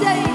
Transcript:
day.